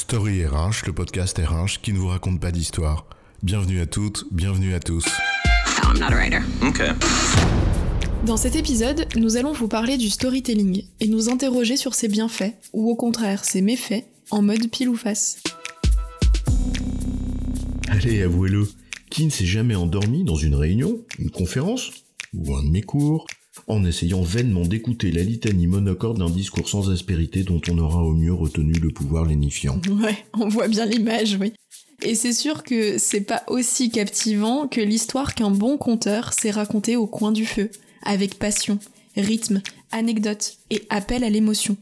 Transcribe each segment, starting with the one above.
Story RH, le podcast RH qui ne vous raconte pas d'histoire. Bienvenue à toutes, bienvenue à tous. I'm not a writer. Okay. Dans cet épisode, nous allons vous parler du storytelling et nous interroger sur ses bienfaits, ou au contraire ses méfaits, en mode pile ou face. Allez, avouez-le, qui ne s'est jamais endormi dans une réunion, une conférence, ou un de mes cours, en essayant vainement d'écouter la litanie monocorde d'un discours sans aspérité dont on aura au mieux retenu le pouvoir lénifiant. Ouais, on voit bien l'image, oui. Et c'est sûr que c'est pas aussi captivant que l'histoire qu'un bon conteur s'est raconté au coin du feu, avec passion, rythme, anecdote et appel à l'émotion.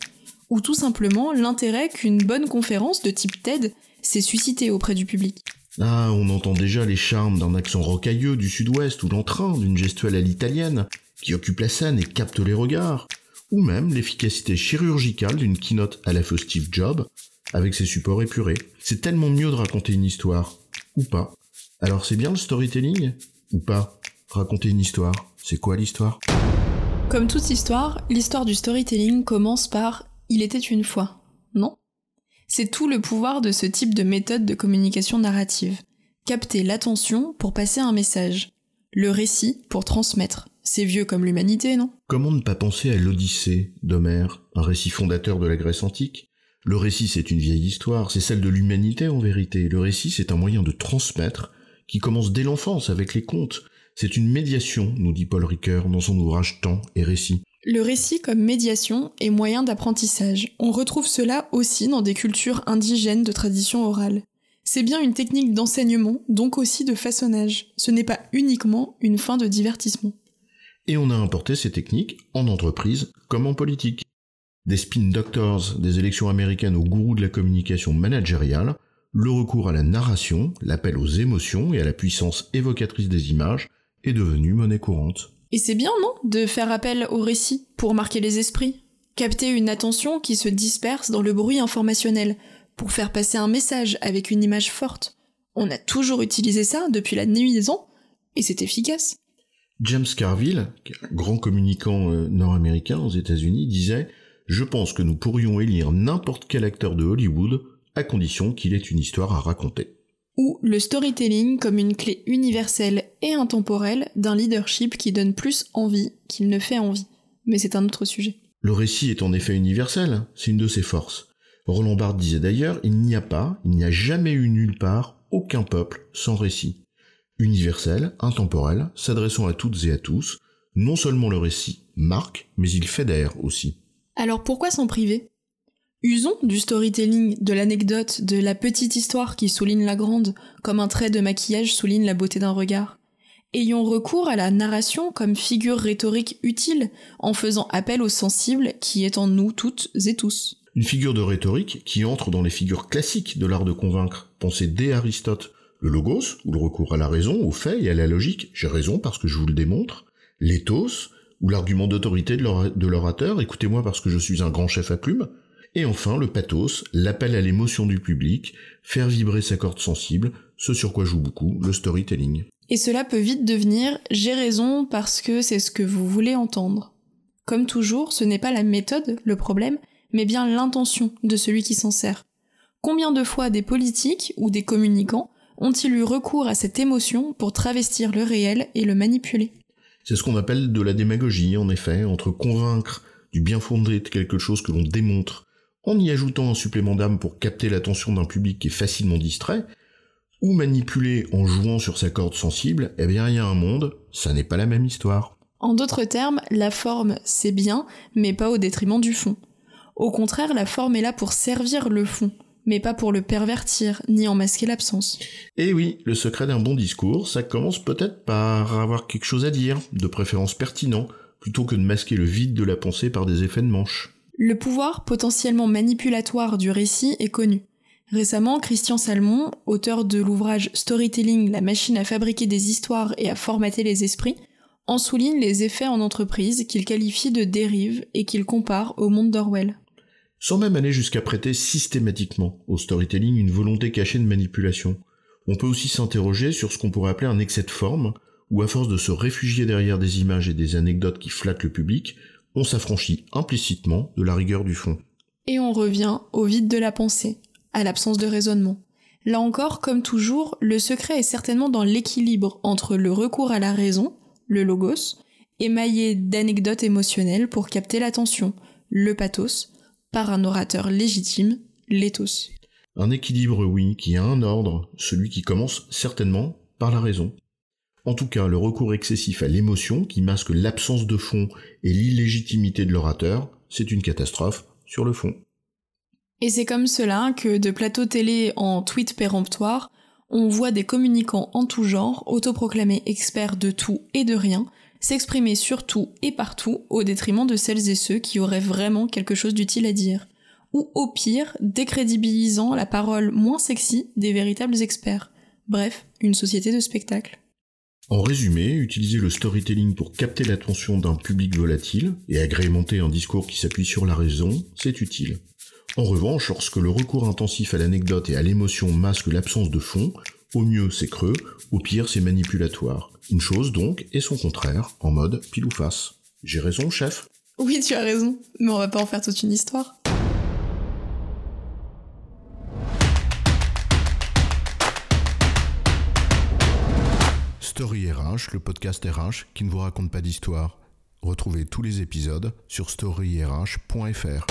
Ou tout simplement l'intérêt qu'une bonne conférence de type TED s'est suscitée auprès du public. Ah, on entend déjà les charmes d'un accent rocailleux du sud-ouest ou l'entrain d'une gestuelle à l'italienne qui occupe la scène et capte les regards, ou même l'efficacité chirurgicale d'une keynote à la feu Steve Jobs avec ses supports épurés. C'est tellement mieux de raconter une histoire, ou pas. Alors c'est bien le storytelling, ou pas Raconter une histoire, c'est quoi l'histoire? Comme toute histoire, l'histoire du storytelling commence par Il était une fois, non? C'est tout le pouvoir de ce type de méthode de communication narrative. Capter l'attention pour passer un message, le récit pour transmettre. C'est vieux comme l'humanité, non? Comment ne pas penser à l'Odyssée d'Homère, un récit fondateur de la Grèce antique? Le récit, c'est une vieille histoire, c'est celle de l'humanité en vérité. Le récit, c'est un moyen de transmettre qui commence dès l'enfance avec les contes. C'est une médiation, nous dit Paul Ricoeur dans son ouvrage Temps et récit. Le récit comme médiation et moyen d'apprentissage. On retrouve cela aussi dans des cultures indigènes de tradition orale. C'est bien une technique d'enseignement, donc aussi de façonnage. Ce n'est pas uniquement une fin de divertissement. Et on a importé ces techniques en entreprise comme en politique. Des spin doctors des élections américaines aux gourous de la communication managériale, le recours à la narration, l'appel aux émotions et à la puissance évocatrice des images est devenu monnaie courante. Et c'est bien, non De faire appel au récit pour marquer les esprits Capter une attention qui se disperse dans le bruit informationnel, pour faire passer un message avec une image forte. On a toujours utilisé ça depuis la nuit des et c'est efficace. James Carville, grand communicant euh, nord-américain aux États-Unis, disait Je pense que nous pourrions élire n'importe quel acteur de Hollywood à condition qu'il ait une histoire à raconter. Ou le storytelling comme une clé universelle et intemporelle d'un leadership qui donne plus envie qu'il ne fait envie. Mais c'est un autre sujet. Le récit est en effet universel, c'est une de ses forces. Roland Barthes disait d'ailleurs, il n'y a pas, il n'y a jamais eu nulle part, aucun peuple sans récit. Universel, intemporel, s'adressant à toutes et à tous, non seulement le récit marque, mais il fédère aussi. Alors pourquoi s'en priver? Usons du storytelling, de l'anecdote, de la petite histoire qui souligne la grande, comme un trait de maquillage souligne la beauté d'un regard. Ayons recours à la narration comme figure rhétorique utile, en faisant appel au sensible qui est en nous toutes et tous. Une figure de rhétorique qui entre dans les figures classiques de l'art de convaincre, pensée dès Aristote. Le logos, ou le recours à la raison, au fait et à la logique, j'ai raison parce que je vous le démontre. L'éthos, ou l'argument d'autorité de l'orateur, écoutez-moi parce que je suis un grand chef à plume. Et enfin, le pathos, l'appel à l'émotion du public, faire vibrer sa corde sensible, ce sur quoi joue beaucoup le storytelling. Et cela peut vite devenir j'ai raison parce que c'est ce que vous voulez entendre. Comme toujours, ce n'est pas la méthode le problème, mais bien l'intention de celui qui s'en sert. Combien de fois des politiques ou des communicants ont-ils eu recours à cette émotion pour travestir le réel et le manipuler C'est ce qu'on appelle de la démagogie, en effet, entre convaincre du bien fondé de quelque chose que l'on démontre, en y ajoutant un supplément d'âme pour capter l'attention d'un public qui est facilement distrait, ou manipuler en jouant sur sa corde sensible, eh bien il y a un monde, ça n'est pas la même histoire. En d'autres termes, la forme, c'est bien, mais pas au détriment du fond. Au contraire, la forme est là pour servir le fond, mais pas pour le pervertir, ni en masquer l'absence. Et oui, le secret d'un bon discours, ça commence peut-être par avoir quelque chose à dire, de préférence pertinent, plutôt que de masquer le vide de la pensée par des effets de manche. Le pouvoir potentiellement manipulatoire du récit est connu. Récemment, Christian Salmon, auteur de l'ouvrage Storytelling, la machine à fabriquer des histoires et à formater les esprits, en souligne les effets en entreprise qu'il qualifie de dérive et qu'il compare au monde d'Orwell sans même aller jusqu'à prêter systématiquement au storytelling une volonté cachée de manipulation. On peut aussi s'interroger sur ce qu'on pourrait appeler un excès de forme, où à force de se réfugier derrière des images et des anecdotes qui flattent le public, on s'affranchit implicitement de la rigueur du fond. Et on revient au vide de la pensée, à l'absence de raisonnement. Là encore, comme toujours, le secret est certainement dans l'équilibre entre le recours à la raison, le logos, émaillé d'anecdotes émotionnelles pour capter l'attention, le pathos, par un orateur légitime, l'éthos. Un équilibre, oui, qui a un ordre, celui qui commence certainement par la raison. En tout cas, le recours excessif à l'émotion, qui masque l'absence de fond et l'illégitimité de l'orateur, c'est une catastrophe sur le fond. Et c'est comme cela que de plateaux télé en tweets péremptoires, on voit des communicants en tout genre, autoproclamés experts de tout et de rien, s'exprimer sur tout et partout au détriment de celles et ceux qui auraient vraiment quelque chose d'utile à dire. Ou au pire, décrédibilisant la parole moins sexy des véritables experts. Bref, une société de spectacle. En résumé, utiliser le storytelling pour capter l'attention d'un public volatile et agrémenter un discours qui s'appuie sur la raison, c'est utile. En revanche, lorsque le recours intensif à l'anecdote et à l'émotion masque l'absence de fond, au mieux c'est creux, au pire c'est manipulatoire. Une chose donc et son contraire, en mode pile ou face. J'ai raison, chef? Oui, tu as raison, mais on va pas en faire toute une histoire. Story RH, le podcast RH qui ne vous raconte pas d'histoire. Retrouvez tous les épisodes sur storyrh.fr.